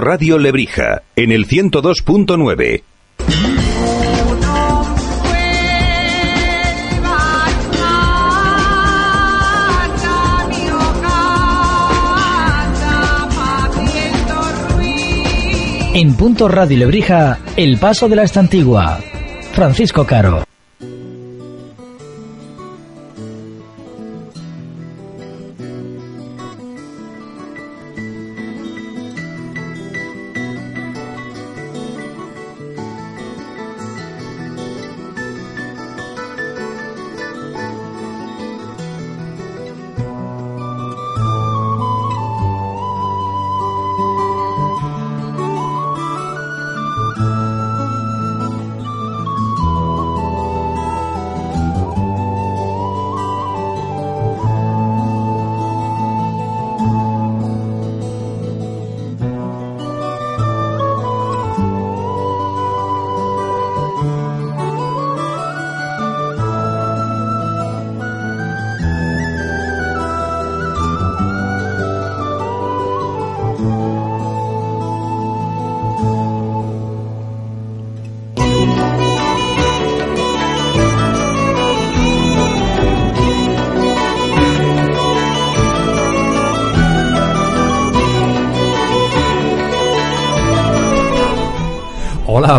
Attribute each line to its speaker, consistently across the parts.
Speaker 1: Radio Lebrija, en el 102.9.
Speaker 2: En Punto Radio Lebrija, El Paso de la Estantigua. Francisco Caro.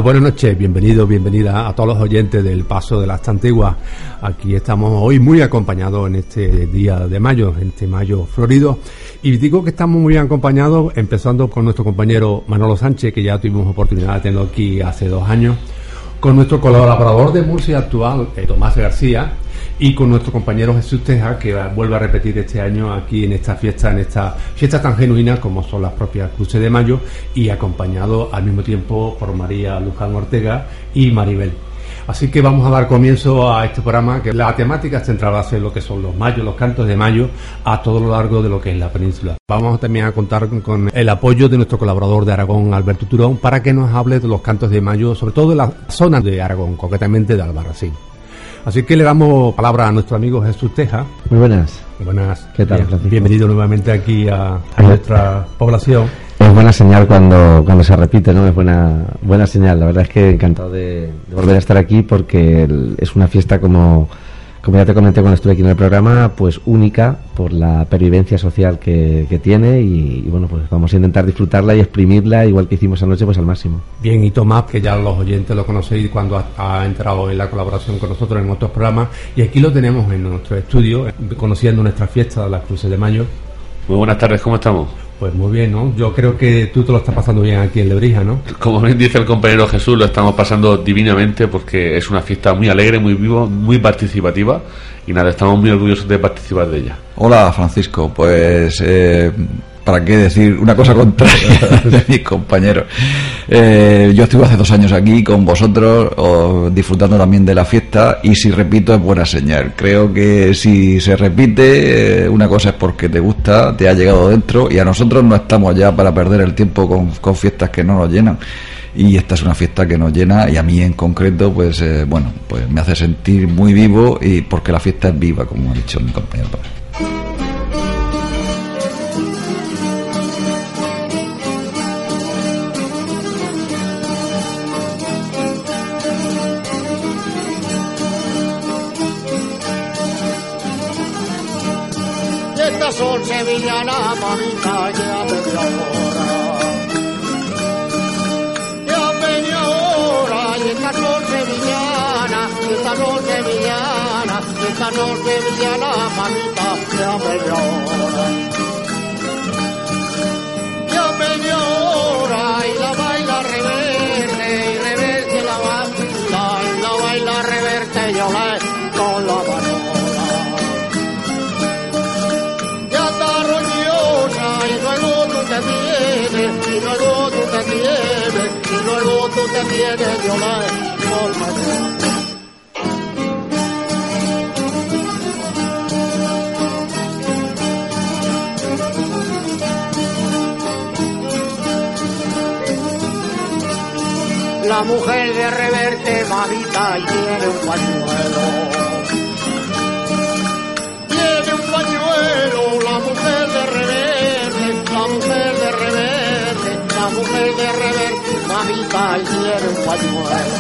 Speaker 3: Buenas noches, bienvenido, bienvenida a todos los oyentes del Paso de las Antiguas. Aquí estamos hoy muy acompañados en este día de mayo, en este mayo florido. Y digo que estamos muy acompañados, empezando con nuestro compañero Manolo Sánchez, que ya tuvimos oportunidad de tenerlo aquí hace dos años, con nuestro colaborador de música actual, eh, Tomás García, y con nuestro compañero Jesús Teja, que vuelve a repetir este año aquí en esta fiesta, en esta fiesta tan genuina como son las propias Cruces de Mayo, y acompañado al mismo tiempo por María Luján Ortega y Maribel. Así que vamos a dar comienzo a este programa, que la temática central va a lo que son los mayos, los cantos de mayo, a todo lo largo de lo que es la península. Vamos también a contar con el apoyo de nuestro colaborador de Aragón, Alberto Turón, para que nos hable de los cantos de mayo, sobre todo de la zona de Aragón, concretamente de Albarracín. Así que le damos palabra a nuestro amigo Jesús Teja.
Speaker 4: Muy buenas.
Speaker 3: Muy buenas.
Speaker 4: ¿Qué tal,
Speaker 3: Bien, bienvenido nuevamente aquí a, a nuestra población.
Speaker 4: Es buena señal cuando, cuando se repite, ¿no? Es buena, buena señal. La verdad es que encantado de, de volver a estar aquí porque el- es una fiesta como, como ya te comenté cuando estuve aquí en el programa, pues única por la pervivencia social que, que tiene y, y, bueno, pues vamos a intentar disfrutarla y exprimirla igual que hicimos anoche, pues al máximo.
Speaker 3: Bien, y Tomás, que ya los oyentes lo conocéis cuando ha, ha entrado en la colaboración con nosotros en otros programas, y aquí lo tenemos en nuestro estudio, conociendo nuestra fiesta de las Cruces de Mayo.
Speaker 5: Muy buenas tardes, ¿cómo estamos?
Speaker 3: Pues muy bien, ¿no? Yo creo que tú te lo estás pasando bien aquí en Lebrija, ¿no?
Speaker 5: Como bien dice el compañero Jesús, lo estamos pasando divinamente porque es una fiesta muy alegre, muy viva, muy participativa y nada, estamos muy orgullosos de participar de ella.
Speaker 6: Hola Francisco, pues eh, para qué decir una cosa contraria de mis compañeros. Eh, yo estuve hace dos años aquí con vosotros disfrutando también de la fiesta y si repito es buena señal. Creo que si se repite eh, una cosa es porque te gusta, te ha llegado dentro y a nosotros no estamos ya para perder el tiempo con, con fiestas que no nos llenan. Y esta es una fiesta que nos llena y a mí en concreto, pues eh, bueno, pues me hace sentir muy vivo y porque la fiesta es viva, como ha dicho mi compañero.
Speaker 7: Y estas son sevillanas, mamita, ya media hora. Ya media hora, y estas son sevillanas, y estas son sevillanas, y estas son sevillanas, mamita, ya media hora. Ya tú te vienes, yo la colma. La mujer de reverte, mamita, y tiene un pañuelo mamita, y tiene un pañuelo.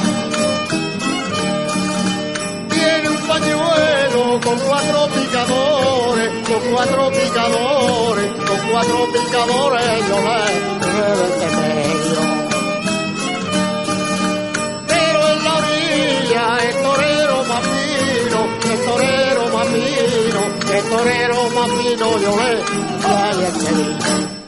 Speaker 7: Tiene un pañuelo con cuatro picadores, con cuatro picadores, con cuatro picadores, yo le de medio. Pero en la orilla el torero más el torero más el torero más yo le el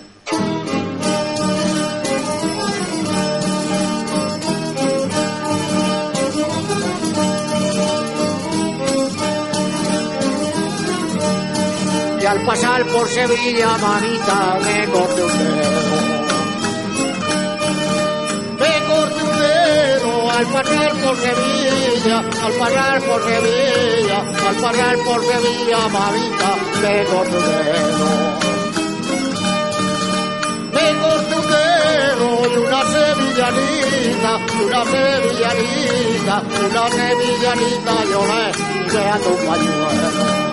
Speaker 7: y al pasar por Sevilla, manita, me corté un dedo. Me corté un dedo al pasar por Sevilla, al pasar por Sevilla, al pasar por Sevilla, manita, me corté un dedo. Me corté un dedo y una sevillanita, una sevillanita, una sevillanita, yo le quedando un pañuelo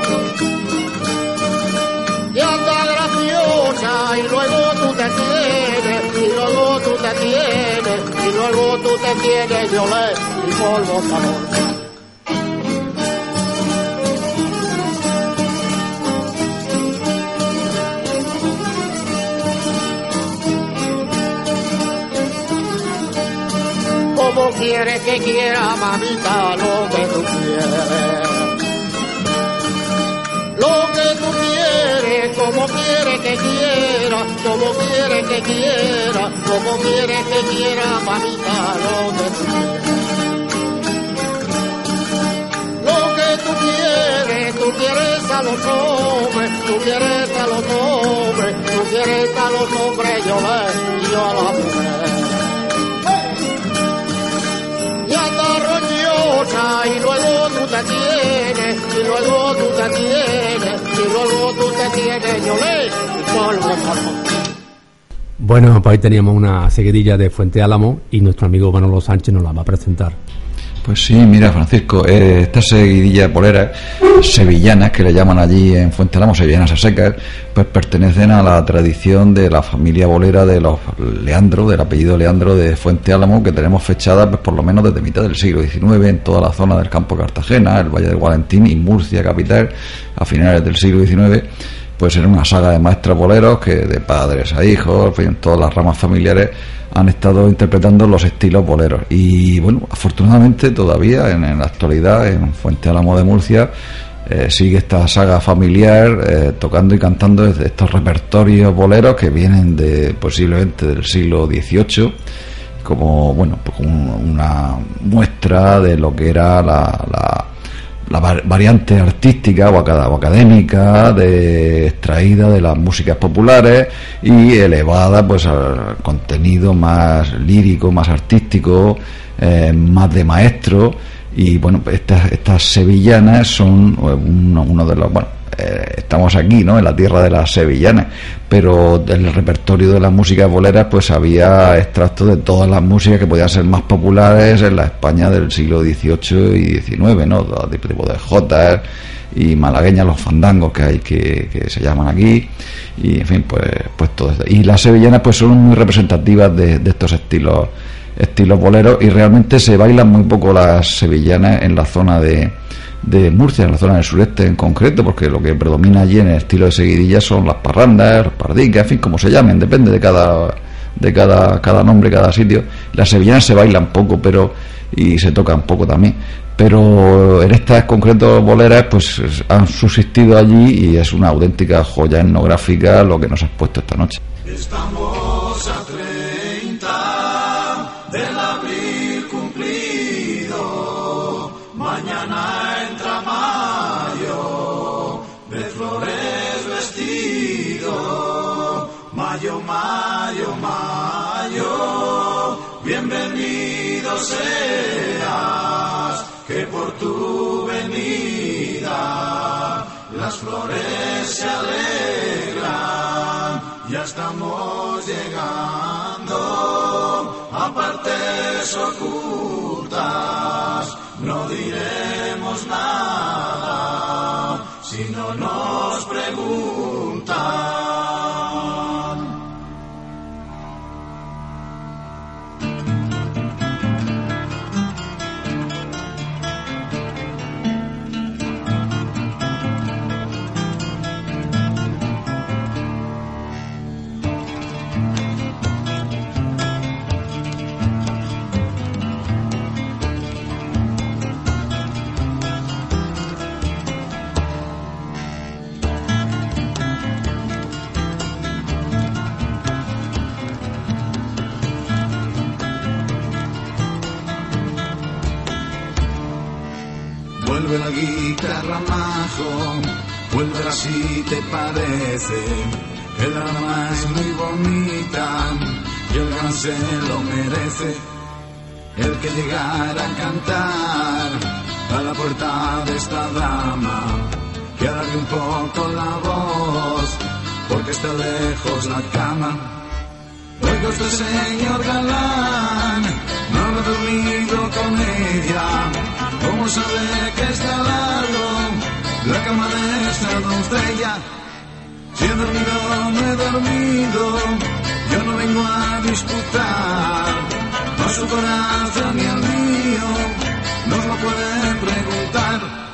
Speaker 7: y luego tú te tienes y luego tú te tienes y luego tú te tienes yo le y polvo sabor. Como quieres que quiera mamita lo que tú quieres lo que tú quieres, como quieres que quiera, como quieres que quiera, como quieres que quiera, mamita, lo que tú. Lo que tú quieres, tú quieres a los hombres, tú quieres a los hombres, tú quieres a los hombres, yo le, yo a la mujer. Y luego tú te tienes, y luego tú te tienes, y luego tú te tienes, yo le.
Speaker 3: Bueno, pues ahí teníamos una seguidilla de Fuente Álamo y nuestro amigo Manolo Sánchez nos la va a presentar.
Speaker 6: Pues sí, mira, Francisco, eh, esta seguidilla de poleras sevillanas, que le llaman allí en Fuente Álamo, sevillanas a secas, pues pertenecen a la tradición de la familia bolera de los Leandro, del apellido Leandro de Fuente Álamo, que tenemos fechada pues, por lo menos desde mitad del siglo XIX en toda la zona del campo de Cartagena, el Valle del Gualentín y Murcia, capital, a finales del siglo XIX pues era una saga de maestros boleros que de padres a hijos, en todas las ramas familiares han estado interpretando los estilos boleros. Y bueno, afortunadamente todavía en, en la actualidad en Fuente Álamo de Murcia eh, sigue esta saga familiar eh, tocando y cantando estos repertorios boleros que vienen de posiblemente del siglo XVIII como bueno pues como una muestra de lo que era la, la la var- variante artística o académica de, extraída de las músicas populares y elevada pues al contenido más lírico, más artístico, eh, más de maestro y bueno estas estas sevillanas son eh, uno, uno de los bueno eh, estamos aquí, ¿no? En la tierra de las sevillanas, pero del repertorio de las músicas boleras, pues había extractos de todas las músicas que podían ser más populares en la España del siglo XVIII y XIX, ¿no? Tipo de jotas y malagueñas, los fandangos que hay que, que se llaman aquí, y en fin, pues, pues todo esto. Y las sevillanas, pues son muy representativas de, de estos estilos estilos boleros y realmente se bailan muy poco las sevillanas en la zona de, de Murcia, en la zona del sureste en concreto, porque lo que predomina allí en el estilo de seguidilla son las parrandas, los pardicas, en fin, como se llamen, depende de cada de cada, cada nombre, cada sitio. Las sevillanas se bailan poco, pero y se tocan poco también. Pero en estas concretos boleras, pues es- han subsistido allí y es una auténtica joya etnográfica lo que nos has puesto esta noche.
Speaker 8: Estamos a 30 mayo, mayo, bienvenido seas, que por tu venida las flores se alegran. Ya estamos llegando a partes ocultas. No diremos nada si no nos preguntan. Vuelve la guitarra majo, vuelve si te parece. Que la dama es muy bonita y el gran se lo merece. El que llegara a cantar a la puerta de esta dama, que alargue un poco la voz, porque está lejos la cama. Oiga usted, señor galán, no ha dormido con ella. ¿Cómo sabe que está lado la cama de esta doncella? Si he dormido, no he dormido, yo no vengo a disputar. No su corazón ni el mío, nos lo pueden preguntar.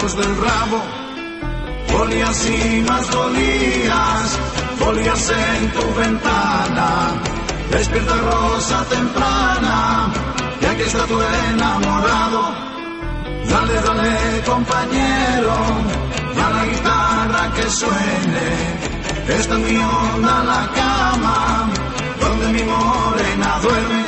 Speaker 8: Del rabo. Folías y más folías, folías en tu ventana. Despierta rosa temprana, y aquí está tu enamorado. Dale, dale, compañero, a la guitarra que suene. Esta es mi onda la cama, donde mi morena duerme.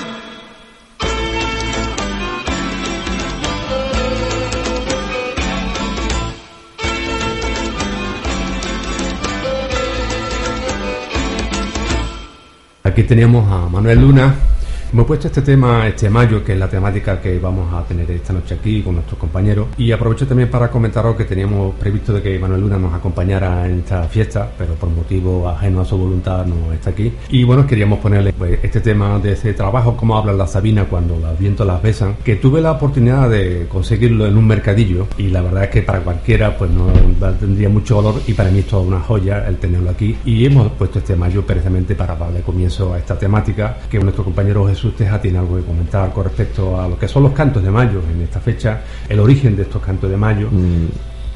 Speaker 3: Aquí teníamos a Manuel Luna. Hemos puesto este tema, este mayo, que es la temática que vamos a tener esta noche aquí con nuestros compañeros. Y aprovecho también para comentaros que teníamos previsto de que Manuel Luna nos acompañara en esta fiesta, pero por motivo ajeno a su voluntad no está aquí. Y bueno, queríamos ponerle pues, este tema de ese trabajo, como habla la Sabina cuando los vientos las besan, que tuve la oportunidad de conseguirlo en un mercadillo y la verdad es que para cualquiera pues no tendría mucho valor y para mí es toda una joya el tenerlo aquí. Y hemos puesto este mayo precisamente para darle comienzo a esta temática que nuestro compañero Jesús Teja tiene algo que comentar con respecto a lo que son los cantos de mayo en esta fecha, el origen de estos cantos de mayo.
Speaker 4: Mm,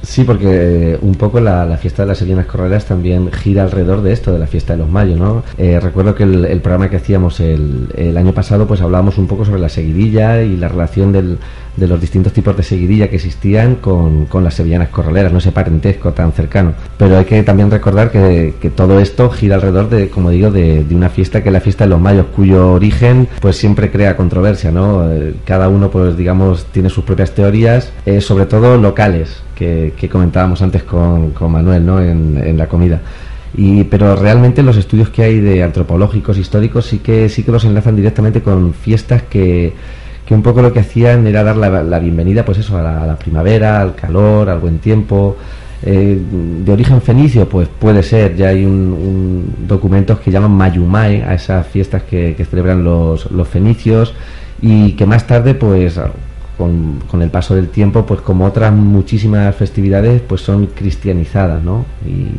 Speaker 4: Sí, porque eh, un poco la, la fiesta de las Sevillanas Corraleras también gira alrededor de esto, de la fiesta de los mayos, ¿no? Eh, recuerdo que el, el programa que hacíamos el, el año pasado, pues hablábamos un poco sobre la seguidilla y la relación del, de los distintos tipos de seguidilla que existían con, con las Sevillanas Corraleras, no ese parentesco tan cercano. Pero hay que también recordar que, que todo esto gira alrededor de, como digo, de, de una fiesta que es la fiesta de los mayos, cuyo origen pues siempre crea controversia, ¿no? Eh, Cada uno, pues digamos, tiene sus propias teorías, eh, sobre todo locales, que, que comentábamos antes con, con Manuel, ¿no? En, en la comida. Y, pero realmente los estudios que hay de antropológicos, históricos, sí que, sí que los enlazan directamente con fiestas que, que un poco lo que hacían era dar la, la bienvenida, pues eso, a la, primavera, al calor, al buen tiempo. Eh, de origen fenicio, pues puede ser, ya hay un, un documentos que llaman Mayumai a esas fiestas que, que celebran los, los fenicios y que más tarde, pues con, con, el paso del tiempo, pues como otras muchísimas festividades, pues son cristianizadas, ¿no?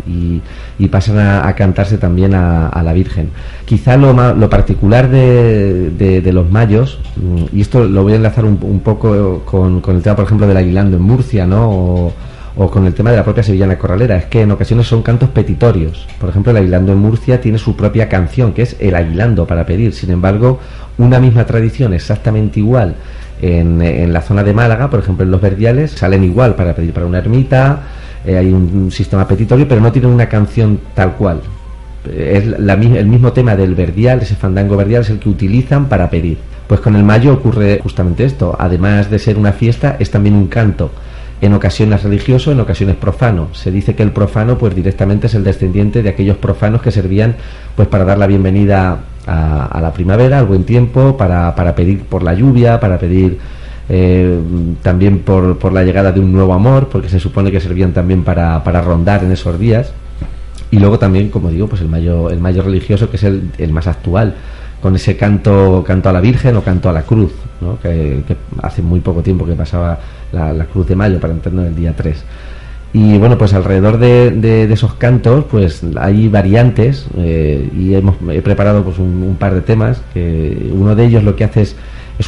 Speaker 4: Y, pasan a, cantarse también a, la Virgen. Quizá lo, lo particular de, los mayos, mm, y esto lo voy a enlazar un, un poco con, con, el tema, por ejemplo, del aguilando en Murcia, ¿no? O, o con el tema de la propia sevillana corralera, es que en ocasiones son cantos petitorios. Por ejemplo, el Aguilando en Murcia tiene su propia canción, que es el Aguilando para pedir. Sin embargo, una misma tradición exactamente igual en, la zona de Málaga, por ejemplo, en los verdiales, salen igual para pedir para una ermita, eh, hay un, un, sistema petitorio, pero no tienen una canción tal cual. Es la, el mismo tema del verdial, ese fandango verdial, es el que utilizan para pedir. Pues con el mayo ocurre justamente esto. Además de ser una fiesta, es también un canto en ocasiones religioso, en ocasiones profano. Se dice que el profano pues directamente es el descendiente de aquellos profanos que servían pues para dar la bienvenida a, la primavera, al buen tiempo, para, para pedir por la lluvia, para pedir eh, también por, por la llegada de un nuevo amor, porque se supone que servían también para, para rondar en esos días. Y luego también, como digo, pues el mayo, el mayo religioso, que es el, más actual, con ese canto, canto a la Virgen o canto a la cruz, ¿no? que, hace muy poco tiempo que pasaba la, cruz de mayo, para entendernos el día 3. Y bueno, pues alrededor de, esos cantos, pues hay variantes eh, y hemos he preparado pues un, par de temas. Que uno de ellos lo que hace es,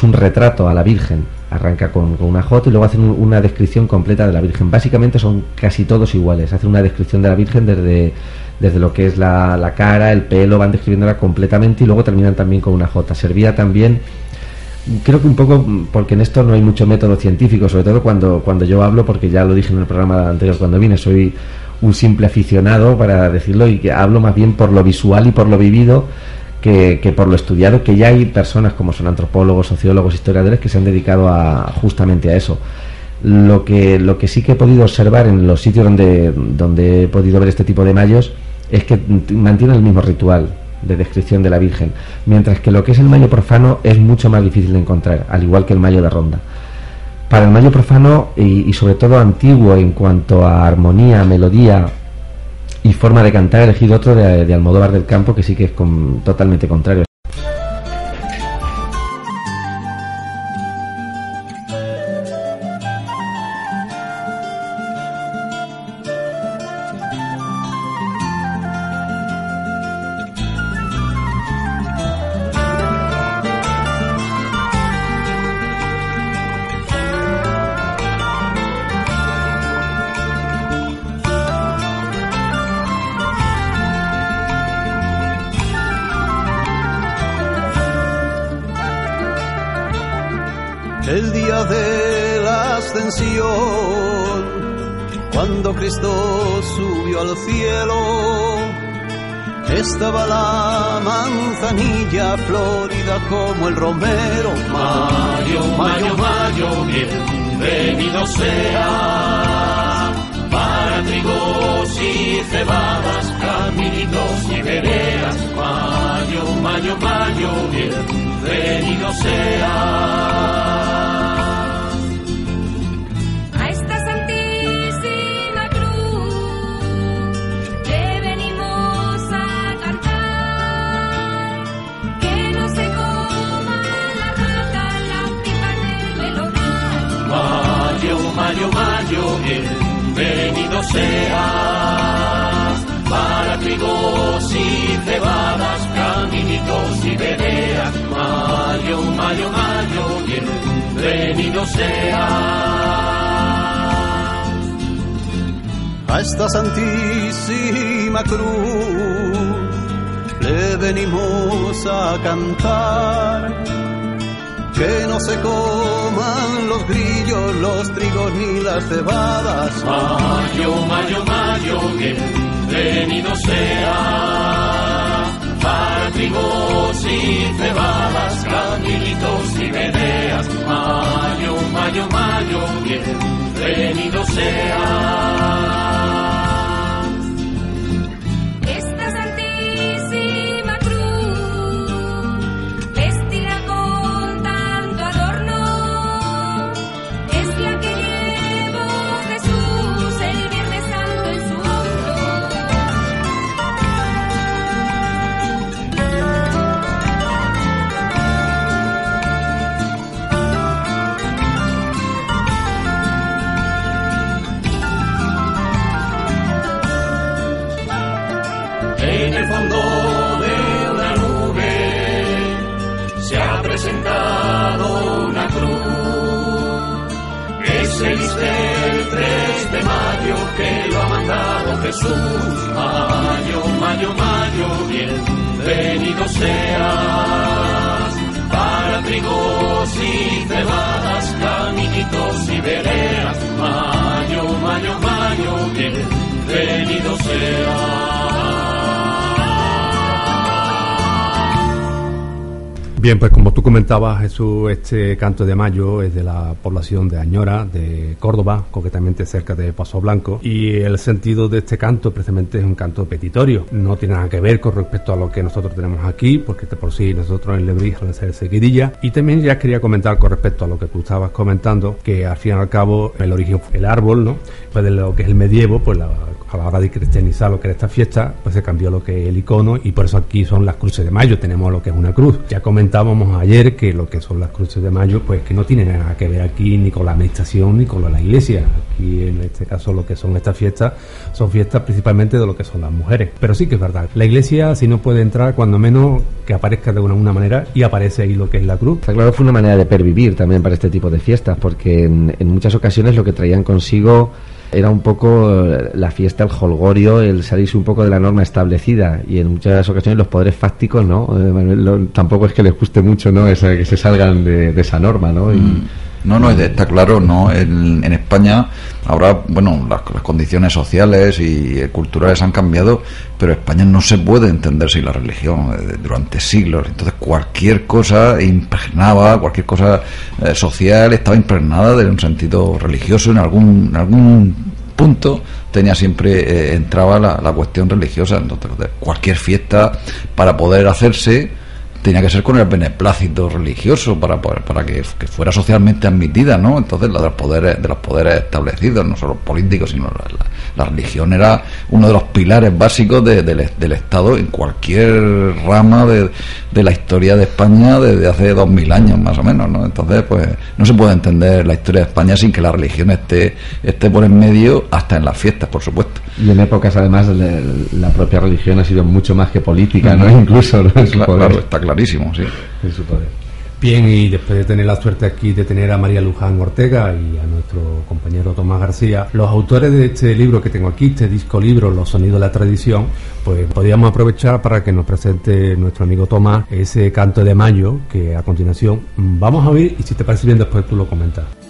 Speaker 4: un retrato a la Virgen. Arranca con, una J y luego hacen un- una descripción completa de la Virgen. Básicamente son casi todos iguales. Hacen una descripción de la Virgen desde, desde lo que es la, la cara, el pelo, van describiéndola completamente y luego terminan también con una J. Servía también creo que un poco mm, porque en esto no hay mucho método científico, sobre todo cuando, cuando yo hablo, porque ya lo dije en el programa anterior cuando vine, soy un simple aficionado para decirlo y que hablo más bien por lo visual y por lo vivido que, que por lo estudiado, que ya hay personas como son antropólogos, sociólogos, historiadores que se han dedicado a justamente a eso. Lo que, lo que sí que he podido observar en los sitios donde, donde he podido ver este tipo de mayos es que mantienen el mismo ritual de descripción de la Virgen, mientras que lo que es el mayo profano es mucho más difícil de encontrar, al igual que el mayo de ronda. Para el mayo profano y, sobre todo antiguo en cuanto a armonía, melodía y forma de cantar, he elegido otro de, de Almodóvar del Campo que sí que es con- totalmente contrario.
Speaker 8: Los trigos ni las cebadas.
Speaker 9: Mayo, mayo, mayo, bienvenido sea para trigos y cebadas, caminitos y veredas. Mayo, mayo, mayo, bienvenido sea. 6 del 3 de mayo que lo ha mandado Jesús. Mayo, mayo, mayo, bienvenido seas. Para trigos y cebadas, caminitos y veredas. Mayo, mayo, mayo, bienvenido seas.
Speaker 3: Bien, pues como tú comentabas, Jesús, este canto de mayo es de la población de Añora, de Córdoba, concretamente cerca de Paso Blanco, y el sentido de este canto precisamente es un canto petitorio. No tiene nada que ver con respecto a lo que nosotros tenemos aquí, porque de por sí nosotros en Lebrija le hacer seguidilla. Y también ya quería comentar con respecto a lo que tú estabas comentando, que al fin y al cabo el origen fue el árbol, ¿no? Pues de lo que es el medievo, pues la, a la hora de cristianizar lo que era esta fiesta, pues se cambió lo que es el icono y por eso aquí son las cruces de mayo, tenemos lo que es una cruz. Ya comentábamos ayer que lo que son las cruces de mayo, pues que no tienen nada que ver aquí ni con la administración ni con la iglesia. Aquí en este caso lo que son estas fiestas son fiestas principalmente de lo que son las mujeres. Pero sí que es verdad, la iglesia si no puede entrar cuando menos que aparezca de una, manera y aparece ahí lo que es la cruz.
Speaker 4: Está claro, fue una manera de pervivir también para este tipo de fiestas, porque en muchas ocasiones lo que traían consigo era un poco eh, la fiesta, el holgorio, el salirse un poco de la norma establecida y en muchas ocasiones los poderes fácticos, ¿no? Eh, tampoco es que les guste mucho, ¿no? Esa, que se salgan de, esa norma, ¿no?
Speaker 6: Mm. No, no, está claro, ¿no? En, España ahora, bueno, las, condiciones sociales y culturales han cambiado, pero España no se puede entender sin la religión eh, durante siglos. Entonces cualquier cosa impregnaba, cualquier cosa social estaba impregnada de un sentido religioso en algún, en algún punto tenía siempre eh, entraba la, la, cuestión religiosa entonces cualquier fiesta para poder hacerse tenía que ser con el beneplácito religioso para, para, que, fuera socialmente admitida, ¿no? Entonces la de los poderes, de los poderes establecidos, no solo políticos, sino la, religión era uno de los pilares básicos del Estado en cualquier rama de, la historia de España desde hace dos mil años más o menos, ¿no? Entonces, pues no se puede entender la historia de España sin que la religión esté, esté por en medio, hasta en las fiestas, por supuesto.
Speaker 4: Y en épocas, además, la propia religión ha sido mucho más que política, ¿no? Incluso, ¿no?
Speaker 6: Claro, está clarísimo, sí.
Speaker 3: Poder. Bien, y después de tener la suerte aquí de tener a María Luján Ortega y a nuestro compañero Tomás García, los autores de este libro que tengo aquí, este disco libro, Los Sonidos de la Tradición, pues podríamos aprovechar para que nos presente nuestro amigo Tomás ese canto de mayo que a continuación vamos a oír y si te parece bien después tú lo comentas.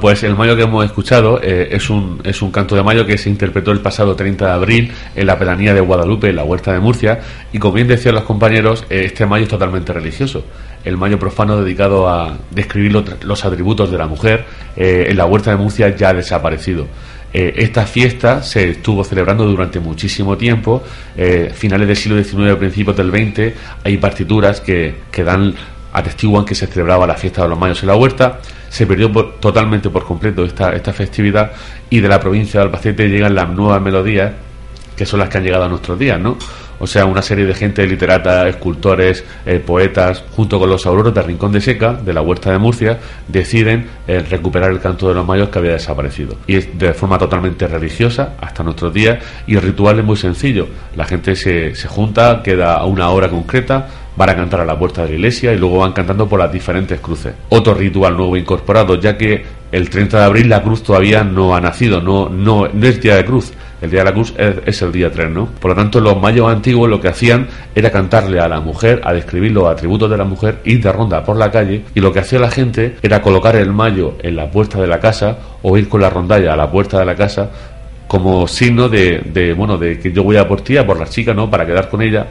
Speaker 5: Pues el mayo que hemos escuchado eh, es, un, es un canto de mayo que se interpretó el pasado 30 de abril en la pedanía de Guadalupe, en la huerta de Murcia, y como bien decían los compañeros, eh, este mayo es totalmente religioso. El mayo profano dedicado a describir los, atributos de la mujer eh, en la huerta de Murcia ya ha desaparecido. esta fiesta se estuvo celebrando durante muchísimo tiempo, finales del siglo XIX, principios del XX, hay partituras que, que dan atestiguan que se celebraba la fiesta de los mayos en la huerta se perdió totalmente por completo esta, esta festividad y de la provincia de Albacete llegan las nuevas melodías que son las que han llegado a nuestros días, ¿no? O sea, una serie de gente literata, escultores, eh, poetas, junto con los auroros de Rincón de Seca, de la Huerta de Murcia, deciden eh, recuperar el canto de los mayos que había desaparecido. Y es de forma totalmente religiosa hasta nuestros días y el ritual es muy sencillo. La gente se, se junta, queda a una hora concreta, van a cantar a la puerta de la iglesia y luego van cantando por las diferentes cruces. Otro ritual nuevo incorporado, ya que el 30 de abril la cruz todavía no ha nacido, no, no, no es día de cruz. El día de la cruz es, el día 3, ¿no? Por lo tanto, los mayos antiguos lo que hacían era cantarle a la mujer, a describir los atributos de la mujer, ir de ronda por la calle, y lo que hacía la gente era colocar el mayo en la puerta de la casa o ir con la rondalla a la puerta de la casa como signo de, de, bueno, de que yo voy a por ti, a por la chica, ¿no? Para quedar con ella.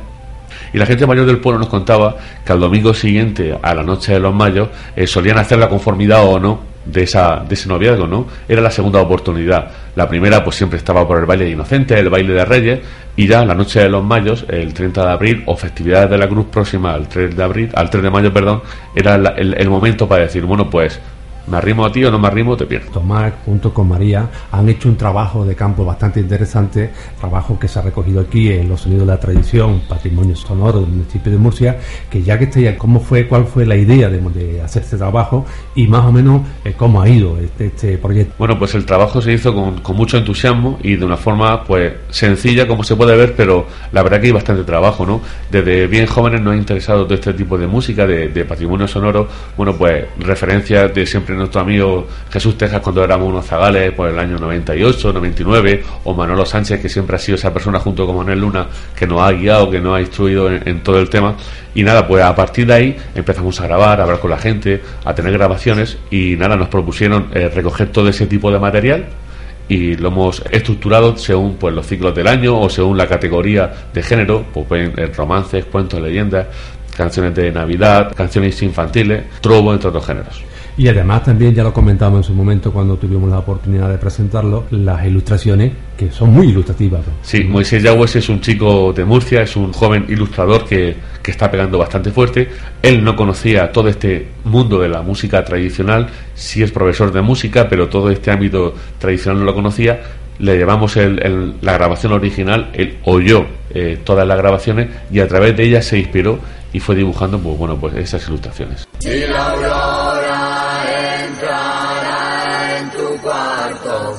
Speaker 5: Y la gente mayor del pueblo nos contaba que al domingo siguiente, a la noche de los mayos, eh, solían hacer la conformidad o no de, esa, de ese noviazgo, ¿no? Era la segunda oportunidad. La primera, pues siempre estaba por el baile de inocentes, el baile de reyes, y ya la noche de los mayos, el 30 de abril, o festividades de la cruz próxima al 3 de abril, al 3 de mayo, perdón, era la- el, el momento para decir, bueno, pues, me arrimo a ti o no me arrimo, te pierdo.
Speaker 3: Tomás, junto con María, han hecho un trabajo de campo bastante interesante, trabajo que se ha recogido aquí en los sonidos de la tradición, patrimonio sonoro del municipio de Murcia, que ya que esté ya, ¿cómo fue, cuál fue la idea de, de hacer este trabajo y más o menos eh, cómo ha ido este, este proyecto?
Speaker 5: Bueno, pues el trabajo se hizo con, con mucho entusiasmo y de una forma pues sencilla como se puede ver, pero la verdad que hay bastante trabajo, ¿no? Desde bien jóvenes nos ha interesado todo este tipo de música, de, de patrimonio sonoro, bueno, pues referencias de siempre nuestro amigo Jesús Tejas cuando éramos unos zagales por el año 98, 99, o Manolo Sánchez que siempre ha sido esa persona junto con Manuel Luna que nos ha guiado, que nos ha instruido en, en todo el tema. Y nada, pues a partir de ahí empezamos a grabar, a hablar con la gente, a tener grabaciones y nada, nos propusieron eh, recoger todo ese tipo de material y lo hemos estructurado según pues los ciclos del año o según la categoría de género, pues eh, romances, cuentos, leyendas, canciones de Navidad, canciones infantiles, trobo, entre otros géneros.
Speaker 3: Y además también ya lo comentamos en su momento cuando tuvimos la oportunidad de presentarlo, las ilustraciones que son muy ilustrativas.
Speaker 5: Sí, Moisés Yagües es un chico de Murcia, es un joven ilustrador que, que está pegando bastante fuerte. Él no conocía todo este mundo de la música tradicional, sí es profesor de música, pero todo este ámbito tradicional no lo conocía. Le llevamos el- el- la grabación original, él oyó eh, todas las grabaciones y a través de ellas se inspiró y fue dibujando pues, bueno, pues esas ilustraciones.
Speaker 9: Si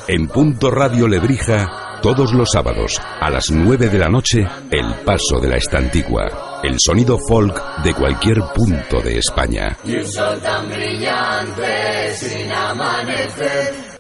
Speaker 9: En
Speaker 1: Punto Radio Lebrija, todos los sábados, a las 9 de la noche, El Paso de la Estantigua. El sonido folk de cualquier punto de España.
Speaker 9: Y un sol tan brillante sin amanecer.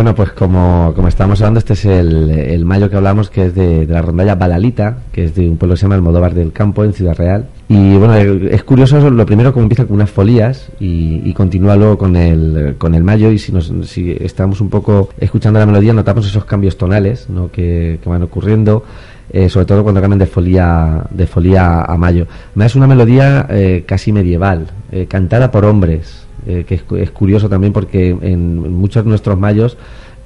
Speaker 4: Bueno, pues como, como estábamos hablando, este es el, mayo que hablamos, que es de, la rondalla Balalita, que es de un pueblo que se llama Almodóvar del Campo, en Ciudad Real. Y bueno, es curioso, lo primero como empieza con unas folías y, y continúa luego con el, con el mayo y si, nos, si estamos un poco escuchando la melodía notamos esos cambios tonales ¿no? que, que van ocurriendo. eh, sobre todo cuando cambian de folía de folía a mayo. Además, Es una melodía eh, casi medieval, eh, cantada por hombres, eh, que es, es curioso también porque en muchos de nuestros mayos,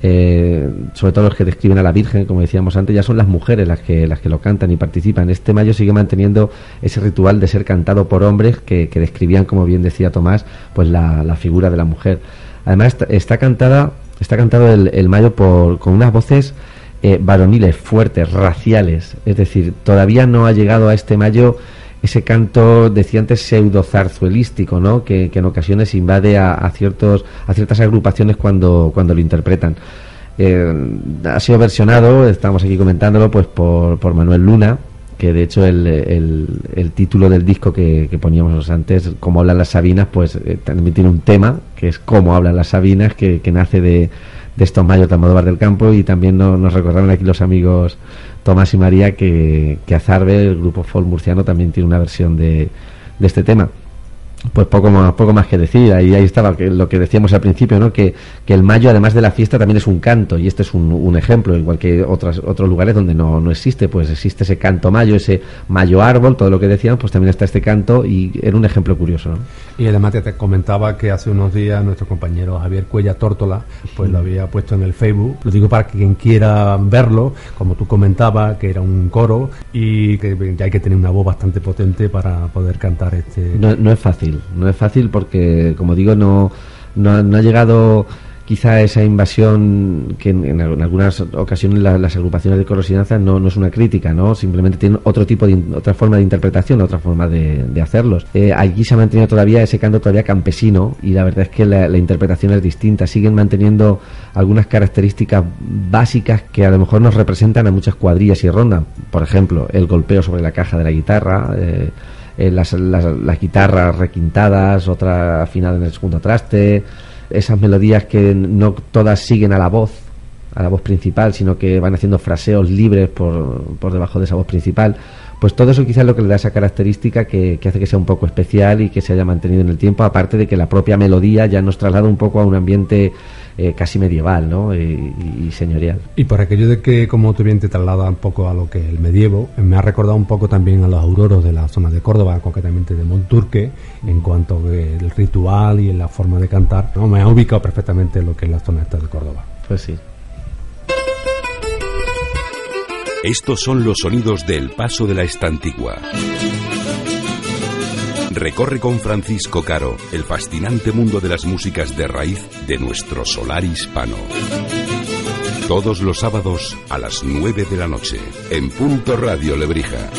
Speaker 4: eh, sobre todo los que describen a la Virgen, como decíamos antes, ya son las mujeres las que las que lo cantan y participan. Este mayo sigue manteniendo ese ritual de ser cantado por hombres que, describían, como bien decía Tomás, pues la, la figura de la mujer. Además está, está cantada, está cantado el, el mayo por, con unas voces eh, varoniles, fuertes, raciales. Es decir, todavía no ha llegado a este mayo ese canto, decía antes, pseudo zarzuelístico, ¿no? Que, que en ocasiones invade a, ciertos, a ciertas agrupaciones cuando, cuando lo interpretan. Eh, ha sido versionado, estamos aquí comentándolo, pues por, por Manuel Luna, que de hecho el título del disco que, que poníamos antes, Cómo hablan las Sabinas, pues eh, también tiene un tema, que es Cómo hablan las Sabinas, que, que nace de, de estos mayos de del Campo y también no- nos recordaron aquí los amigos Tomás y María que, que Azarbe, el grupo folk murciano, también tiene una versión de, de este tema. Pues poco más, poco más que decir, ahí, ahí estaba que- lo que decíamos al principio, ¿no? que, que el mayo, además de la fiesta, también es un canto, y este es un, un ejemplo, igual que otras, otros lugares donde no, no existe, pues existe ese canto mayo, ese mayo árbol, todo lo que decían, pues también está este canto, y era un ejemplo curioso. ¿no?
Speaker 3: Y además te, comentaba que hace unos días nuestro compañero Javier Cuella Tórtola pues lo había puesto en el Facebook. Lo digo para que quien quiera verlo, como tú comentabas, que era un coro y que ya hay que tener una voz bastante potente para poder cantar este.
Speaker 4: No, no es fácil, no es fácil porque, como digo, no, no, ha- no ha llegado quizá esa invasión que en, en al- en algunas ocasiones la- las agrupaciones de coros y danzas no, no es una crítica, ¿no? Simplemente tienen otro tipo de, otra forma de interpretación, otra forma de, de hacerlos. Eh, allí se ha mantenido todavía ese canto todavía campesino y la verdad es que la, la interpretación es distinta. Siguen manteniendo algunas características básicas que a lo mejor nos representan a muchas cuadrillas y rondas. Por ejemplo, el golpeo sobre la caja de la guitarra, eh, eh, las, las, las guitarras requintadas, otra afinada en el segundo traste, esas melodías que no todas siguen a la voz, a la voz principal, sino que van haciendo fraseos libres por, por debajo de esa voz principal. Pues todo eso quizás es lo que le da esa característica que, que hace que sea un poco especial y que se haya mantenido en el tiempo, aparte de que la propia melodía ya nos traslada un poco a un ambiente eh, casi medieval ¿no? y, señorial.
Speaker 3: Y por aquello de que, como tú bien te traslada un poco a lo que es el medievo, me ha recordado un poco también a los auroros de la zona de Córdoba, concretamente de Monturque, en cuanto al ritual y en la forma de cantar. ¿no? Me ha ubicado perfectamente lo que es la zona esta de Córdoba.
Speaker 4: Pues sí.
Speaker 1: Estos son los sonidos del paso de la estantigua. Recorre con Francisco Caro el fascinante mundo de las músicas de raíz de nuestro solar hispano. Todos los sábados a las 9 de la noche, en Punto Radio Lebrija.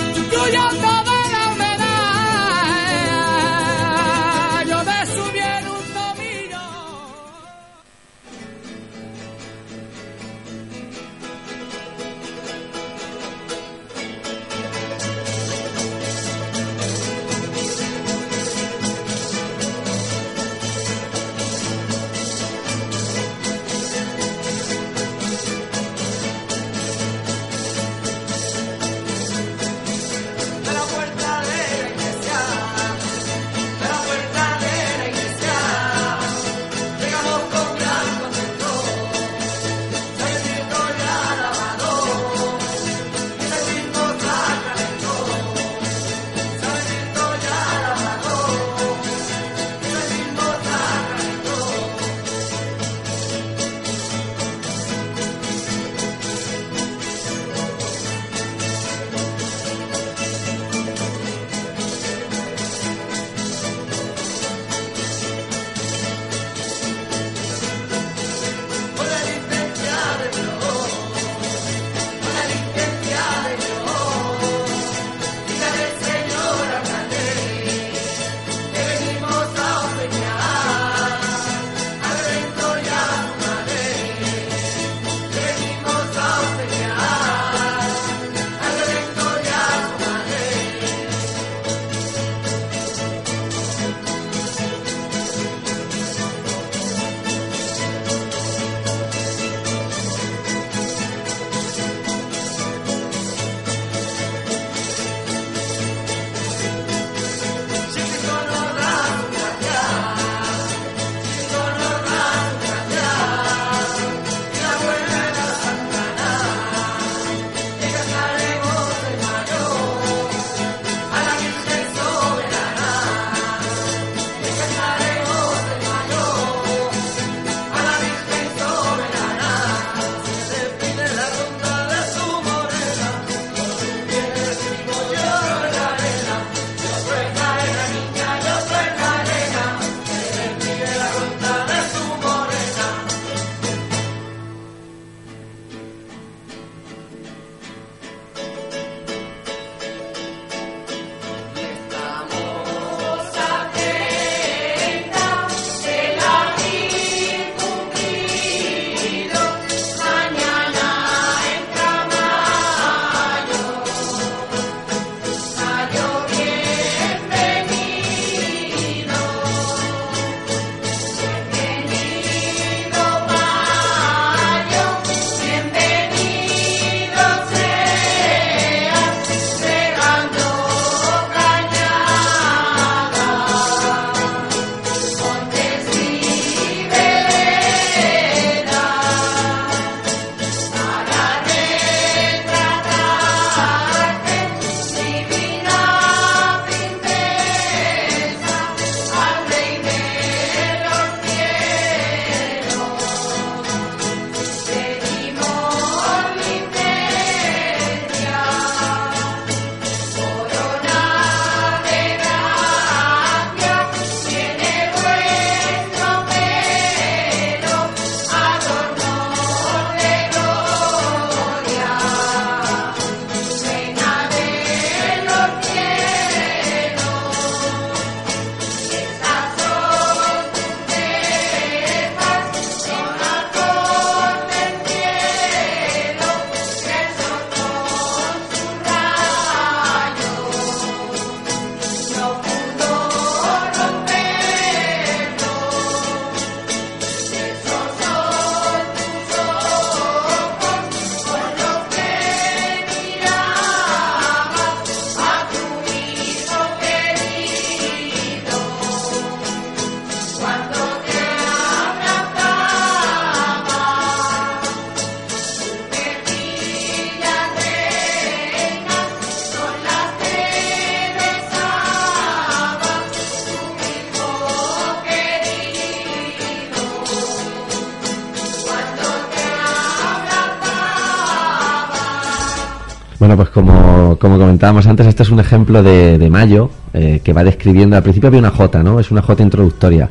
Speaker 4: Comentábamos antes, este es un ejemplo de, mayo eh, que va describiendo. Al principio había una J, ¿no? Es una J introductoria.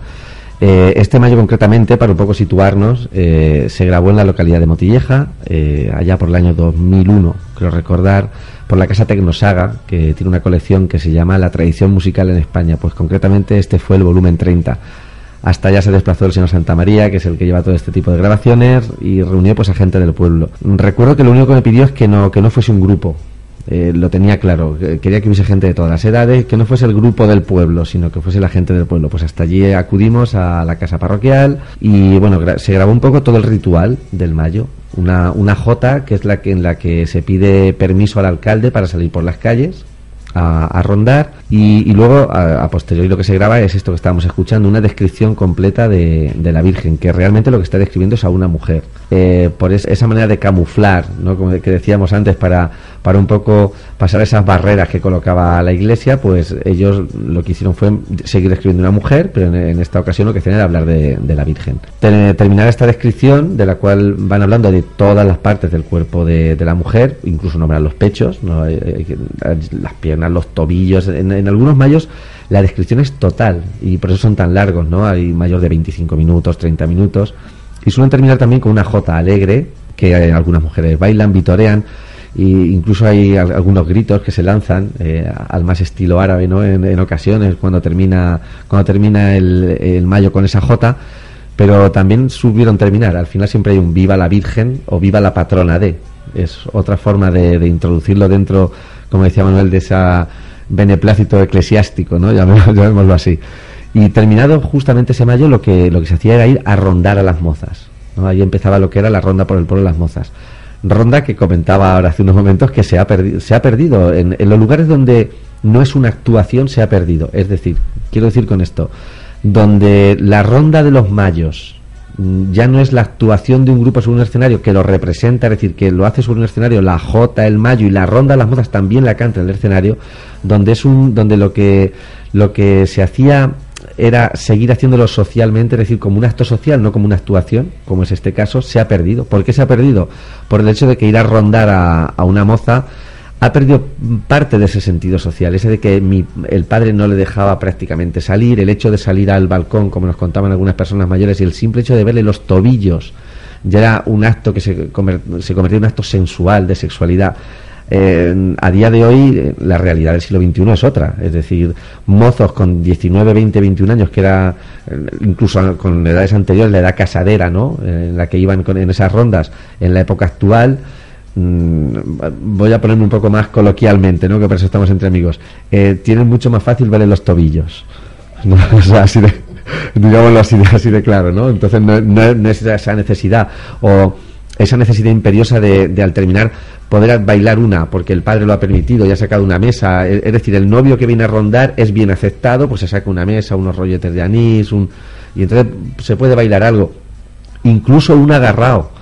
Speaker 4: Eh, este mayo concretamente, para un poco situarnos, eh, se grabó en la localidad de Motilleja, allá por el año 2001, creo recordar, por la casa Tecnosaga, que tiene una colección que se llama La tradición musical en España. Pues concretamente este fue el volumen 30. Hasta allá se desplazó el señor Santa María, que es el que lleva todo este tipo de grabaciones, y reunió pues a gente del pueblo. Recuerdo que lo único que me pidió es que no, que no fuese un grupo. Eh, lo tenía claro, que- quería que hubiese gente de todas las edades, que no fuese el grupo del pueblo, sino que fuese la gente del pueblo. Pues hasta allí acudimos a la casa parroquial y bueno, se grabó un poco todo el ritual del mayo. Una, una jota que es la que en la que se pide permiso al alcalde para salir por las calles a, rondar y, luego a, posteriori lo que se graba es esto que estábamos escuchando, una descripción completa de, la Virgen, que realmente lo que está describiendo es a una mujer. Eh, por es- esa manera de camuflar, ¿no? como que decíamos antes, para, para un poco pasar esas barreras que colocaba la iglesia, pues ellos lo que hicieron fue seguir describiendo una mujer, pero en, esta ocasión lo que hacían era hablar de, la Virgen. Ter- terminar esta descripción, de la cual van hablando de todas las partes del cuerpo de, la mujer, incluso nombran los pechos, ¿no? Las piernas, los tobillos. En, algunos mayos la descripción es total y por eso son tan largos, ¿no? Hay mayos de 25 minutos, 30 minutos. Y suelen terminar también con una jota alegre, que eh, algunas mujeres bailan, vitorean, y incluso hay al- algunos gritos que se lanzan eh, al más estilo árabe, ¿no? En, ocasiones cuando termina cuando termina el, mayo con esa jota, pero también supieron terminar. Al final siempre hay un viva la Virgen o viva la patrona de. Es otra forma de introducirlo dentro, como decía Manuel, de esa beneplácito eclesiástico, ¿no? Llamémoslo, así. Y terminado justamente ese mayo, lo que, lo que se hacía era ir a rondar a las mozas. ¿no? Ahí empezaba lo que era la ronda por el pueblo de las mozas. Ronda que comentaba ahora hace unos momentos que se ha, perdi- se ha perdido. En, los lugares donde no es una actuación, se ha perdido. Es decir, quiero decir con esto, donde la ronda de los mayos ya no es la actuación de un grupo sobre un escenario que lo representa, es decir, que lo hace sobre un escenario, la Jota, el Mayo y la ronda las mozas también la canta en el escenario, donde es un, donde lo que lo que se hacía era seguir haciéndolo socialmente, es decir, como un acto social, no como una actuación, como es este caso, se ha perdido. ¿Por qué se ha perdido? Por el hecho de que ir a rondar a, a una moza ha perdido parte de ese sentido social, ese de que mi- el padre no le dejaba prácticamente salir, el hecho de salir al balcón, como nos contaban algunas personas mayores, y el simple hecho de verle los tobillos, ya era un acto que se, conver- se convertía en un acto sensual, de sexualidad. Eh, a día de hoy eh, la realidad del siglo XXI es otra, es decir, mozos con 19, 20, 21 años, que era eh, incluso con edades anteriores, la edad casadera, ¿no? En la que iban con- en esas rondas, en la época actual, voy a ponerme un poco más coloquialmente, ¿no? Que por eso estamos entre amigos, eh, tienen mucho más fácil verle los tobillos. así de, digámoslo así de, así de claro, ¿no? Entonces no, es esa necesidad o esa necesidad imperiosa de, al terminar poder bailar una porque el padre lo ha permitido y ha sacado una mesa. Es decir, el novio que viene a rondar es bien aceptado, pues se saca una mesa, unos rolletes de anís, un, y entonces se puede bailar algo. Incluso un agarrado.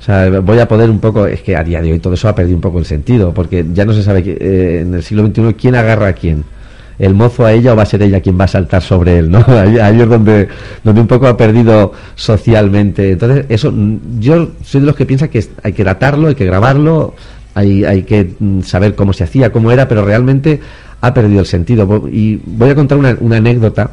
Speaker 4: O sea, voy a poder un poco, es que a día de hoy todo eso ha perdido un poco el sentido, porque ya no se sabe que, eh, en el siglo XXI quién agarra a quién. El mozo a ella o va a ser ella quien va a saltar sobre él, ¿no? Ahí, es donde, donde un poco ha perdido socialmente. Entonces, eso, mm, yo soy de los que piensa que hay que datarlo, hay que grabarlo, hay, hay que mm, saber cómo se hacía, cómo era, pero realmente ha perdido el sentido. Y voy a contar una, una anécdota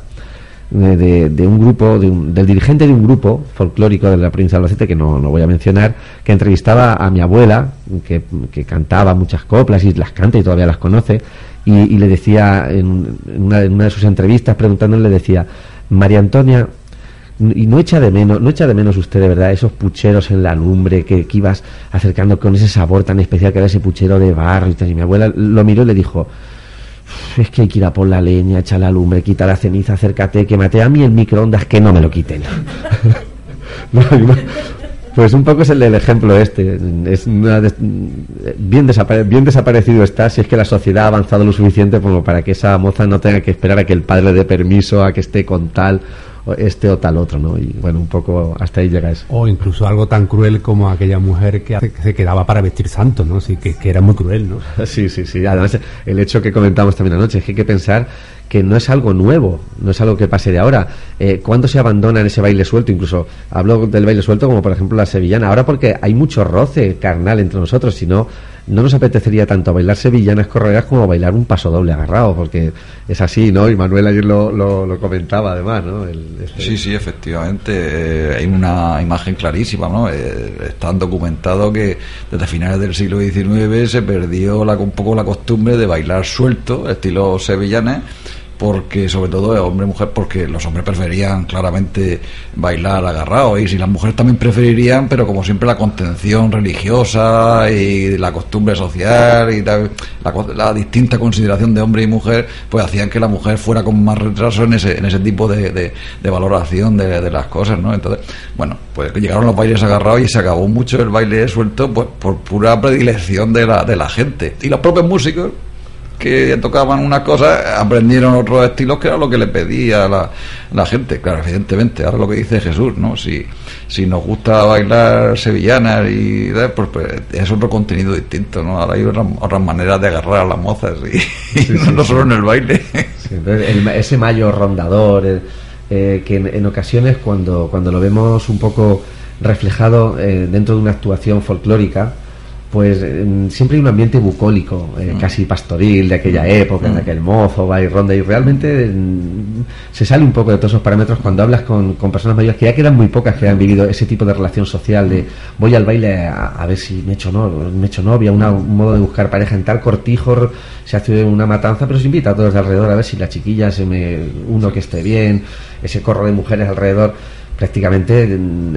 Speaker 4: de, de- un grupo, de un- del dirigente de un grupo folclórico de la provincia de Albacete, que no, no voy a mencionar, que entrevistaba a mi abuela, que, que cantaba muchas coplas y las canta y todavía las conoce, y, le decía en, en una, en una de sus entrevistas, preguntándole, le decía, María Antonia, y no echa de menos, no echa de menos usted de verdad esos pucheros en la lumbre que, que ibas acercando con ese sabor tan especial que era ese puchero de barro y tal. Y mi abuela lo miró y le dijo, es que hay que ir a por la leña, echa la lumbre, quita la ceniza, acércate, quémate a mí el microondas, que no me lo quiten. Pues un poco es el del ejemplo este. Es una bien, bien desaparecido está si es que la sociedad ha avanzado lo suficiente como para que esa moza no tenga que esperar a que el padre le dé permiso, a que esté con tal, este o tal otro, ¿no? Y bueno, un poco hasta ahí llega eso.
Speaker 3: O incluso algo tan cruel como aquella mujer que se quedaba para vestir santo, ¿no? Sí, que, que era muy cruel, ¿no?
Speaker 4: Sí, sí, sí. Además, el hecho que comentamos también anoche es que hay que pensar que no es algo nuevo, no es algo que pase de ahora. Eh, ¿Cuándo se abandona en ese baile suelto? Incluso hablo del baile suelto como por ejemplo la sevillana. Ahora porque hay mucho roce carnal entre nosotros, si no, no nos apetecería tanto bailar sevillanas correas como bailar un paso doble agarrado, porque es así, ¿no? Y Manuel ayer lo, lo, lo comentaba además, ¿no? El- este-
Speaker 6: Sí, sí, efectivamente. eh, hay una imagen clarísima, ¿no? Eh, están documentado que desde finales del siglo XIX se perdió la, un poco la costumbre de bailar suelto, estilo sevillanes, porque sobre todo hombre y mujer, porque los hombres preferían claramente bailar agarrados y si las mujeres también preferirían, pero como siempre la contención religiosa y la costumbre social y la, co- la distinta consideración de hombre y mujer, pues hacían que la mujer fuera con más retraso en ese, en ese tipo de, de- de valoración de, de las cosas, ¿no? Entonces, bueno, pues llegaron los bailes agarrados y se acabó mucho el baile suelto pues por pura predilección de la, de la gente. Y los propios músicos que tocaban unas cosas, aprendieron otros estilos que era lo que le pedía la, la gente, claro, evidentemente, ahora lo que dice Jesús, ¿no? Si, si nos gusta bailar sevillanas y pues, pues es otro contenido distinto, ¿no? Ahora hay otras, otras maneras de agarrar a las mozas y, y no solo en el baile.
Speaker 4: Sí, el- ese mayo rondador, el- eh, que en, en ocasiones cuando, cuando lo vemos un poco reflejado eh, dentro de una actuación folclórica, pues eh, siempre hay un ambiente bucólico, eh, casi pastoril de aquella época, de aquel mozo, va y ronda, y realmente mm, se sale un poco de todos esos parámetros cuando hablas con, con personas mayores, que ya quedan muy pocas que han vivido ese tipo de relación social de voy al baile a, a ver si me echo, no, me echo novia, una- un modo de buscar pareja en tal cortijo, se hace una matanza, pero se invita a todos de alrededor a ver si la chiquilla se me, uno que esté bien, ese corro de mujeres alrededor prácticamente mm,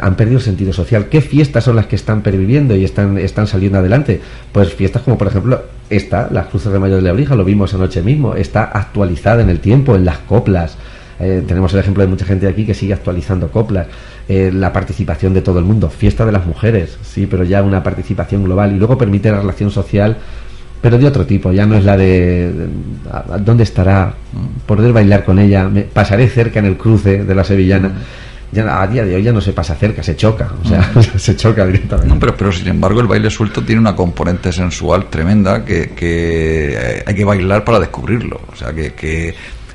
Speaker 4: han perdido el sentido social. ¿Qué fiestas son las que están perviviendo y están, están saliendo adelante? Pues fiestas como por ejemplo esta, las Cruces de Mayo de Lebrija, lo vimos anoche mismo, está actualizada en el tiempo, en las coplas. Eh, tenemos el ejemplo de mucha gente aquí que sigue actualizando coplas. Eh, la participación de todo el mundo, fiesta de las mujeres, sí, pero ya una participación global y luego permite la relación social pero de otro tipo, ya no es la de, de- a- a ¿dónde estará? Poder bailar con ella, me, pasaré cerca en el cruce de la sevillana. Ya a día de hoy ya no se pasa cerca, se choca, o sea, se choca directamente.
Speaker 6: No, pero, pero sin embargo el baile suelto tiene una componente sensual tremenda que, que eh, hay que bailar para descubrirlo. O sea, que, que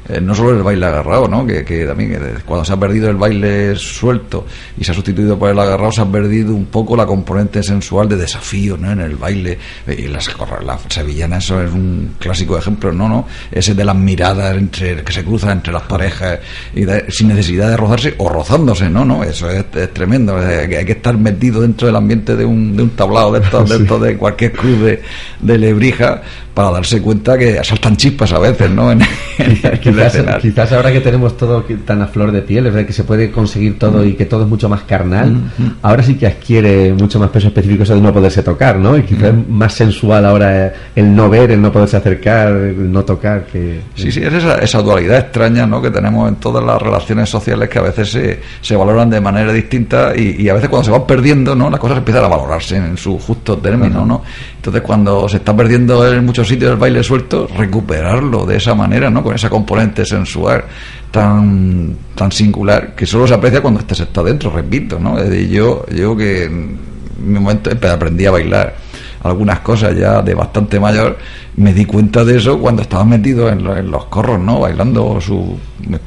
Speaker 6: eh, no solo el baile agarrado, ¿no? Que, que también que cuando se ha perdido el baile suelto y se ha sustituido por el agarrado, se ha perdido un poco la componente sensual de desafío, ¿no? En el baile. Eh, Y las, la sevillana, eso es un clásico ejemplo, ¿no? ¿no? Ese de las miradas entre que se cruzan entre las parejas y de- sin necesidad de rozarse o rozándose, ¿no? ¿no? Eso es, es tremendo. eh, que hay que estar metido dentro del ambiente de un, de un tablado de estos, de, estos de cualquier cruz de, de lebrija para darse cuenta que saltan chispas a veces, ¿no? En, en el
Speaker 4: quizás, quizás ahora que tenemos todo tan a flor de piel, es verdad que se puede conseguir todo y que todo es mucho más carnal, ahora sí que adquiere mucho más peso específico eso de no poderse tocar, ¿no? Y quizás es más sensual ahora el no ver, el no poderse acercar, el no tocar, que...
Speaker 6: Sí, sí, es esa, esa dualidad extraña ¿no? que tenemos en todas las relaciones sociales que a veces se, se valoran de manera distinta y, y a veces cuando se van perdiendo, ¿no? las cosas empiezan a valorarse en su justo término. ¿no? Entonces, cuando se está perdiendo en muchos sitios el baile suelto, recuperarlo de esa manera, ¿no? con esa componente sensual tan tan singular que solo se aprecia cuando este está dentro, repito. ¿no? Es decir, yo, yo que en mi momento aprendí a bailar algunas cosas ya de bastante mayor, me di cuenta de eso cuando estaba metido en, lo- en los corros, ¿no? Bailando su, mis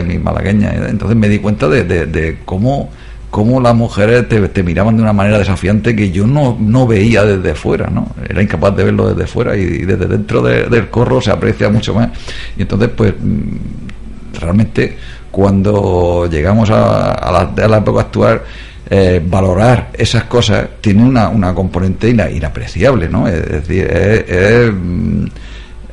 Speaker 6: y mis malagueñas. Entonces me di cuenta de, de- de cómo, cómo las mujeres te, te miraban de una manera desafiante que yo no, no veía desde fuera, ¿no? Era incapaz de verlo desde fuera y, desde dentro de- del corro se aprecia mucho más. Y entonces, pues, mm, realmente cuando llegamos a, a la, a la época actual, eh, valorar esas cosas tiene una, una componente ina- inapreciable, ¿no? Es decir, es- es, mm,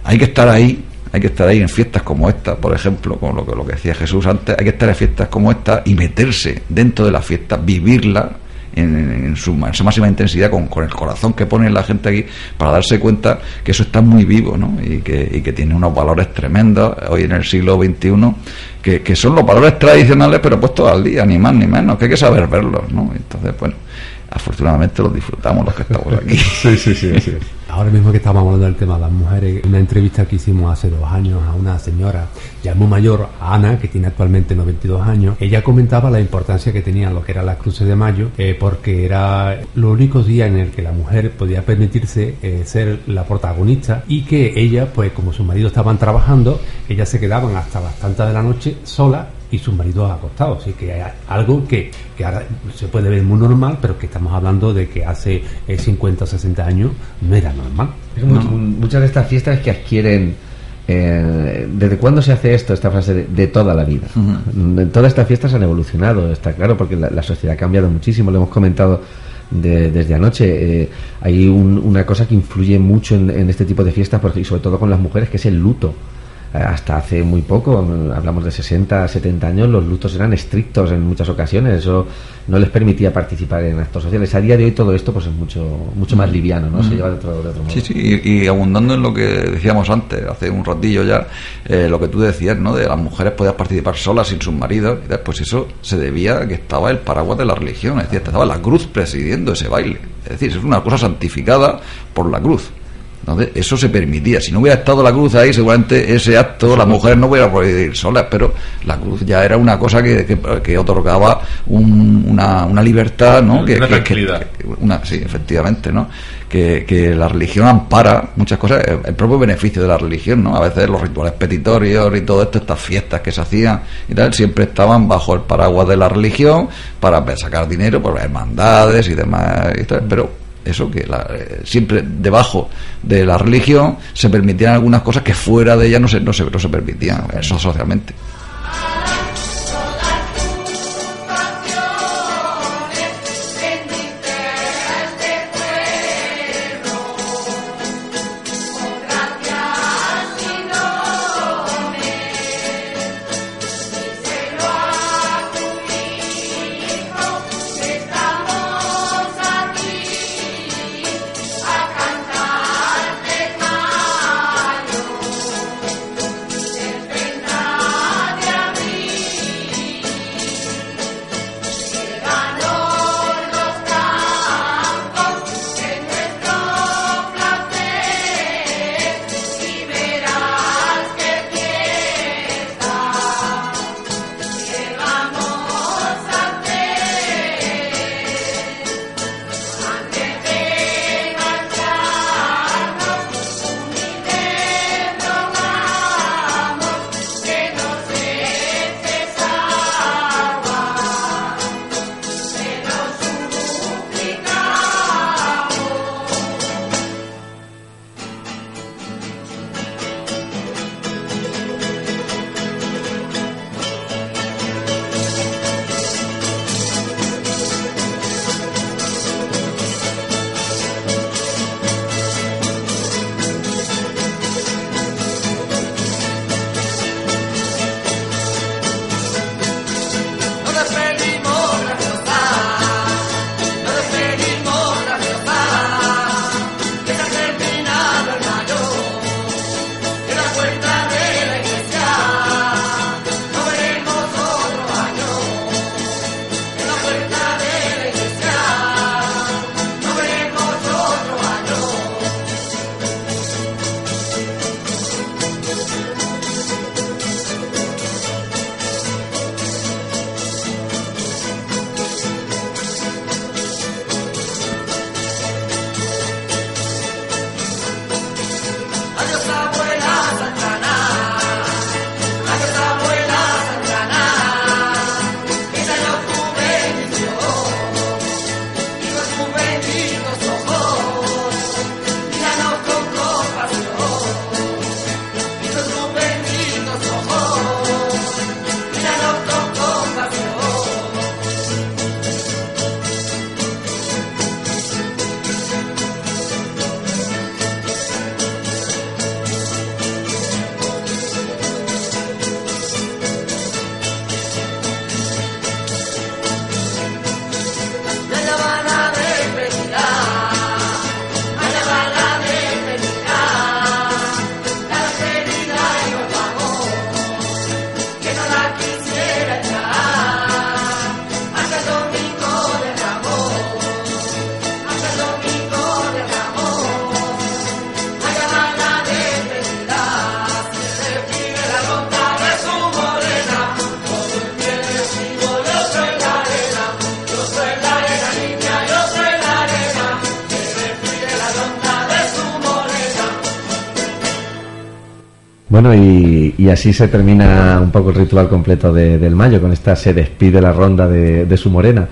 Speaker 6: hay que estar ahí, hay que estar ahí en fiestas como esta, por ejemplo, con lo que, lo que decía Jesús antes, hay que estar en fiestas como esta y meterse dentro de la fiesta, vivirla en, en su, ma- su máxima intensidad, con, con el corazón que pone la gente aquí, para darse cuenta que eso está muy vivo, ¿no? Y que, y que tiene unos valores tremendos hoy en el siglo XXI, que, que son los valores tradicionales, pero puestos al día, ni más ni menos, que hay que saber verlos, ¿no? Entonces, bueno, afortunadamente los disfrutamos los que estamos aquí.
Speaker 4: Sí, sí, sí, es.
Speaker 3: Ahora mismo que estábamos hablando del tema de las mujeres, una entrevista que hicimos hace dos años a una señora ya muy mayor, Ana, que tiene actualmente 92 años, ella comentaba la importancia que tenían lo que eran las cruces de mayo, eh, porque era los únicos días en el que la mujer podía permitirse eh, ser la protagonista y que ella, pues como sus maridos estaban trabajando, ellas se quedaban hasta las tantas de la noche sola y sus maridos acostados. Así que hay algo que, que ahora se puede ver muy normal, pero que estamos hablando de que hace eh, 50 o 60 años no era normal.
Speaker 4: Es que much- Muchas de estas fiestas que adquieren. eh, ¿Desde cuándo se hace esto? Esta frase de, de toda la vida. Mm, Todas estas fiestas han evolucionado, está claro, porque la, la sociedad ha cambiado muchísimo. Lo hemos comentado de- desde anoche. Eh, hay un- una cosa que influye mucho en, en este tipo de fiestas, porque, y sobre todo con las mujeres, que es el luto. Eh, Hasta hace muy poco, hablamos de 60, 70 años, los lutos eran estrictos en muchas ocasiones. Eso no les permitía participar en actos sociales. A día de hoy todo esto pues es mucho mucho más liviano, ¿no? Se lleva de otro, de otro modo.
Speaker 6: Sí, sí, y, y abundando en lo que decíamos antes, hace un ratillo ya, eh, lo que tú decías, ¿no? De las mujeres podían participar solas sin sus maridos, y tal, pues eso se debía a que estaba el paraguas de la religión, es decir, estaba la cruz presidiendo ese baile. Es decir, es una cosa santificada por la cruz. Entonces, eso se permitía. Si no hubiera estado la cruz ahí, seguramente ese acto la mujer no hubiera podido ir sola, pero la cruz ya era una cosa que, que, que otorgaba un- una, una libertad, ¿no?
Speaker 5: Una
Speaker 6: que-
Speaker 5: tranquilidad.
Speaker 6: que- una, sí, efectivamente, ¿no? Que, que la religión ampara muchas cosas, el, el propio beneficio de la religión, ¿no? A veces los rituales petitorios y todo esto, estas fiestas que se hacían y tal, siempre estaban bajo el paraguas de la religión para sacar dinero por hermandades y demás, y tal, pero eso que la- eh, siempre debajo de la religión se permitían algunas cosas que fuera de ella no se, no se, no se permitían, eso socialmente.
Speaker 4: Bueno, y, y así se termina un poco el ritual completo de- del mayo, con esta se despide la ronda de, su morena.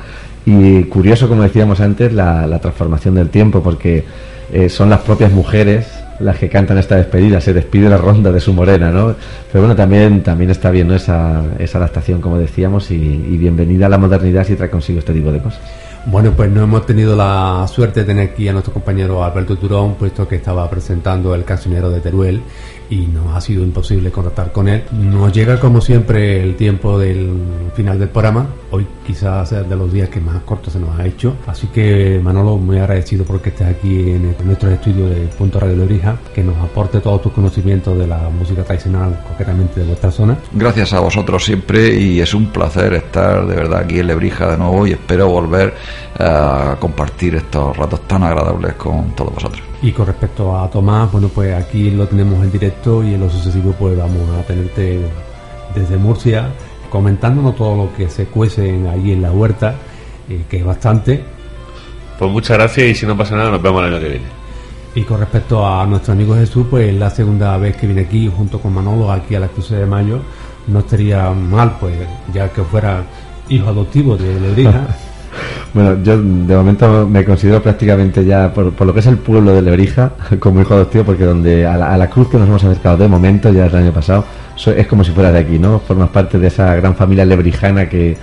Speaker 4: Y curioso, como decíamos antes, la, la transformación del tiempo, porque eh, son las propias mujeres las que cantan esta despedida, se despide la ronda de su morena, ¿no? Pero bueno, también, también está bien ¿no? esa, esa adaptación, como decíamos, y, y bienvenida a la modernidad si trae consigo este tipo de cosas.
Speaker 3: Bueno, pues no hemos tenido la suerte de tener aquí a nuestro compañero Alberto Turón, puesto que estaba presentando el cancionero de Teruel y nos ha sido imposible contactar con él. Nos llega como siempre el tiempo del final del programa. Hoy quizás sea de los días que más corto se nos ha hecho. Así que Manolo, muy agradecido porque estés aquí en, nuestro estudio de Punto Radio de Orija, que nos aporte todos tus conocimientos de la música tradicional, concretamente de vuestra zona.
Speaker 6: Gracias a vosotros siempre y es un placer estar de verdad aquí en Lebrija de nuevo y espero volver a compartir estos ratos tan agradables con todos vosotros.
Speaker 3: Y con respecto a Tomás, bueno, pues aquí lo tenemos en directo y en lo sucesivo pues vamos a tenerte desde Murcia comentándonos todo lo que se cuece ahí en la huerta, eh, que es bastante.
Speaker 5: Pues muchas gracias y si no pasa nada nos vemos el año que viene.
Speaker 3: Y con respecto a nuestro amigo Jesús, pues es la segunda vez que viene aquí junto con Manolo aquí a la Cruz de Mayo. No estaría mal, pues ya que fuera hijo adoptivo de Lebrija.
Speaker 4: Bueno, yo de momento me considero prácticamente ya, por, por lo que es el pueblo de Lebrija, como hijo adoptivo, porque donde a la, a la cruz que nos hemos acercado de momento, ya el año pasado, so- es como si fuera de aquí, ¿no? Formas parte de esa gran familia lebrijana que,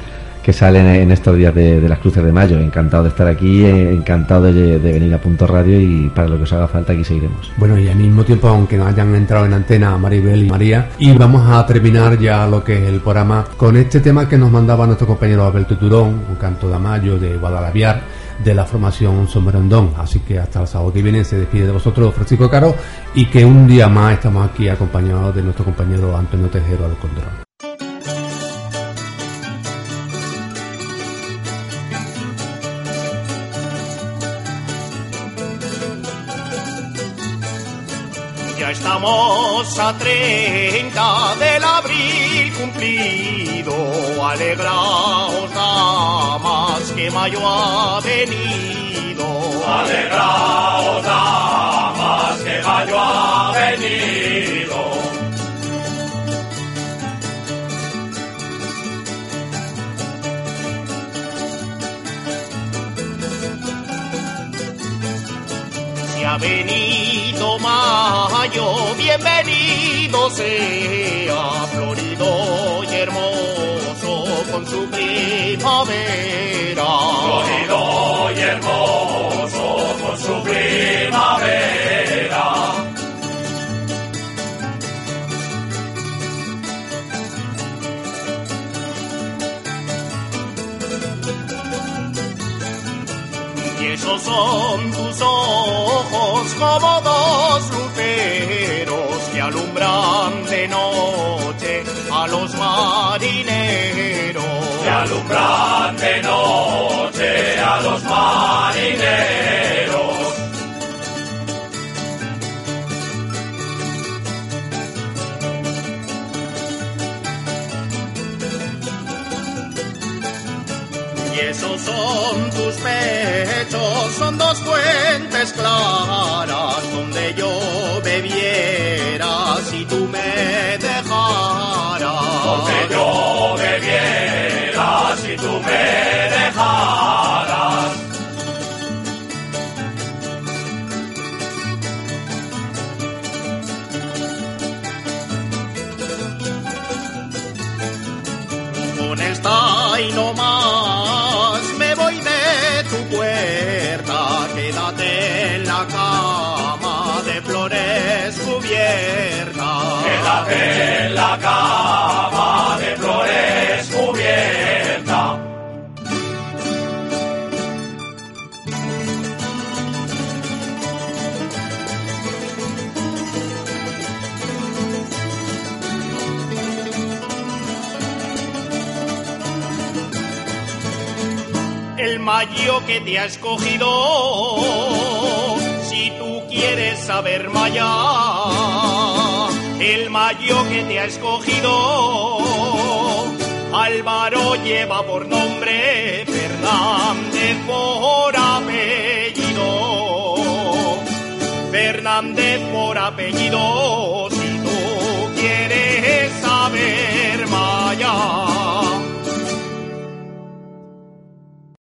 Speaker 4: que sale en, estos días de, las cruces de mayo. Encantado de estar aquí, eh, encantado de, venir a Punto Radio y para lo que os haga falta aquí seguiremos.
Speaker 3: Bueno, y al mismo tiempo, aunque no hayan entrado en antena Maribel y María, y vamos a terminar ya lo que es el programa con este tema que nos mandaba nuestro compañero Alberto Turón, un canto de Amayo de Guadalaviar, de la formación Sombrondón. Así que hasta el sábado que viene se despide de vosotros Francisco Caro y que un día más estamos aquí acompañados de nuestro compañero Antonio Tejero al control.
Speaker 10: Estamos a 30 del abril cumplido. Alegraos, damas, que mayo ha venido.
Speaker 9: Alegraos, damas, que mayo ha venido.
Speaker 10: Venido mayo, bienvenido sea, florido y hermoso con su primavera.
Speaker 9: Florido y hermoso con su primavera.
Speaker 10: Son tus ojos como dos luceros que alumbran de noche a los marineros.
Speaker 9: Que alumbran de noche a los marineros.
Speaker 10: Son dos fuentes claras donde yo bebiera. Si tú me en la cama de flores cubierta. el mayo que te ha escogido. Si tú quieres saber maya, el mayo que te ha escogido. Álvaro lleva por nombre Fernández por apellido. Fernández por apellido, si tú quieres saber.